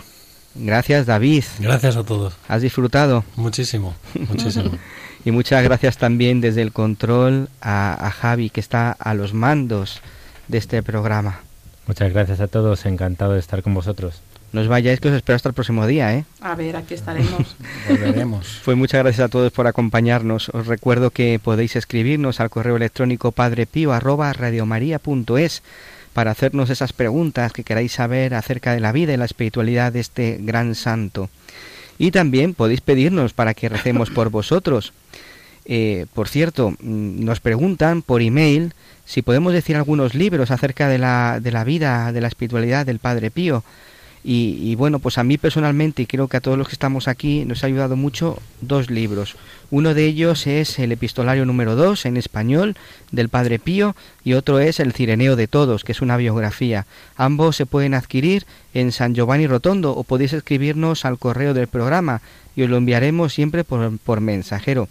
Speaker 1: Gracias, David.
Speaker 5: Gracias a todos.
Speaker 1: ¿Has disfrutado?
Speaker 5: Muchísimo, muchísimo.
Speaker 1: Y muchas gracias también desde el control a, a Javi, que está a los mandos de este programa.
Speaker 9: Muchas gracias a todos, encantado de estar con vosotros.
Speaker 1: No os vayáis, que os espero hasta el próximo día, ¿eh?
Speaker 2: A ver, aquí estaremos.
Speaker 3: Volveremos.
Speaker 1: Pues muchas gracias a todos por acompañarnos. Os recuerdo que podéis escribirnos al correo electrónico padrepío@radiomaria.es para hacernos esas preguntas que queráis saber acerca de la vida y la espiritualidad de este gran santo. Y también podéis pedirnos para que recemos por vosotros. Eh, por cierto, mm, nos preguntan por email si podemos decir algunos libros acerca de la, de la vida, de la espiritualidad del Padre Pío. Y, bueno, pues a mí personalmente y creo que a todos los que estamos aquí nos ha ayudado mucho dos libros. Uno de ellos es el epistolario número 2 en español del Padre Pío y otro es el Cireneo de Todos, que es una biografía. Ambos se pueden adquirir en San Giovanni Rotondo o podéis escribirnos al correo del programa y os lo enviaremos siempre por, por mensajero.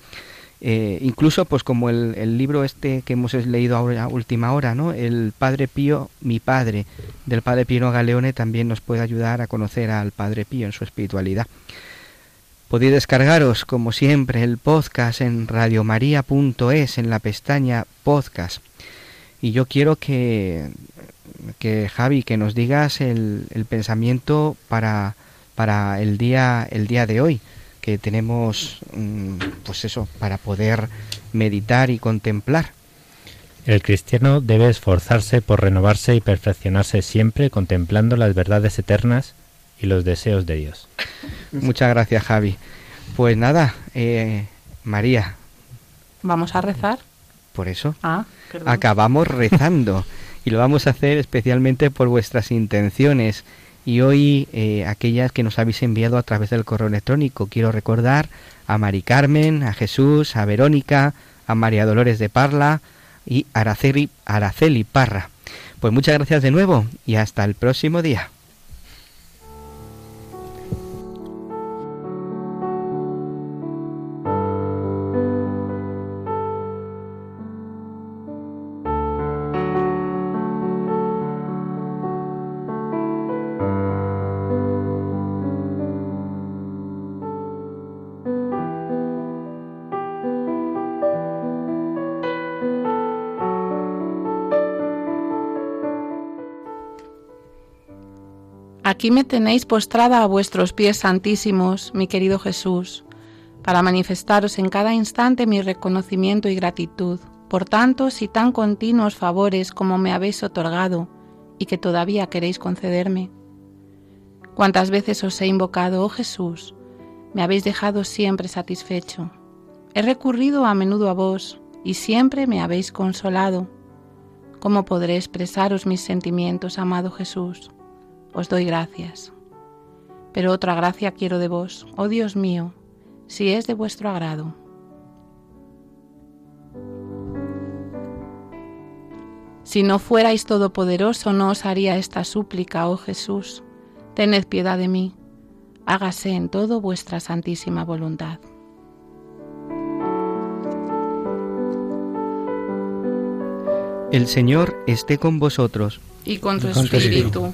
Speaker 1: Eh, incluso pues como el, el, libro este que hemos leído ahora a última hora, ¿no? El Padre Pío, mi Padre, del Padre Pío Galeone también nos puede ayudar a conocer al Padre Pío en su espiritualidad. Podéis descargaros, como siempre, el podcast en radiomaria.es en la pestaña podcast. Y yo quiero que, que Javi, que nos digas el, el pensamiento para para el día, el día de hoy, que tenemos, mm, pues eso, para poder meditar y contemplar.
Speaker 9: El cristiano debe esforzarse por renovarse y perfeccionarse siempre contemplando las verdades eternas y los deseos de Dios.
Speaker 1: Muchas gracias, Javi. Pues nada, eh, María.
Speaker 2: Vamos a rezar.
Speaker 1: Por eso.
Speaker 2: Ah, perdón.
Speaker 1: acabamos rezando y lo vamos a hacer especialmente por vuestras intenciones y hoy eh, aquellas que nos habéis enviado a través del correo electrónico. Quiero recordar a Mari Carmen, a Jesús, a Verónica, a María Dolores de Parla y Araceli, Araceli Parra. Pues muchas gracias de nuevo y hasta el próximo día.
Speaker 2: Aquí me tenéis postrada a vuestros pies santísimos, mi querido Jesús, para manifestaros en cada instante mi reconocimiento y gratitud por tantos y tan continuos favores como me habéis otorgado y que todavía queréis concederme. Cuántas veces os he invocado, oh Jesús, me habéis dejado siempre satisfecho. He recurrido a menudo a vos y siempre me habéis consolado. ¿Cómo podré expresaros mis sentimientos, amado Jesús? Os doy gracias. Pero otra gracia quiero de vos, oh Dios mío, si es de vuestro agrado. Si no fuerais todopoderoso, no os haría esta súplica, oh Jesús. Tened piedad de mí. Hágase en todo vuestra santísima voluntad.
Speaker 1: El Señor esté con vosotros.
Speaker 2: Y con tu espíritu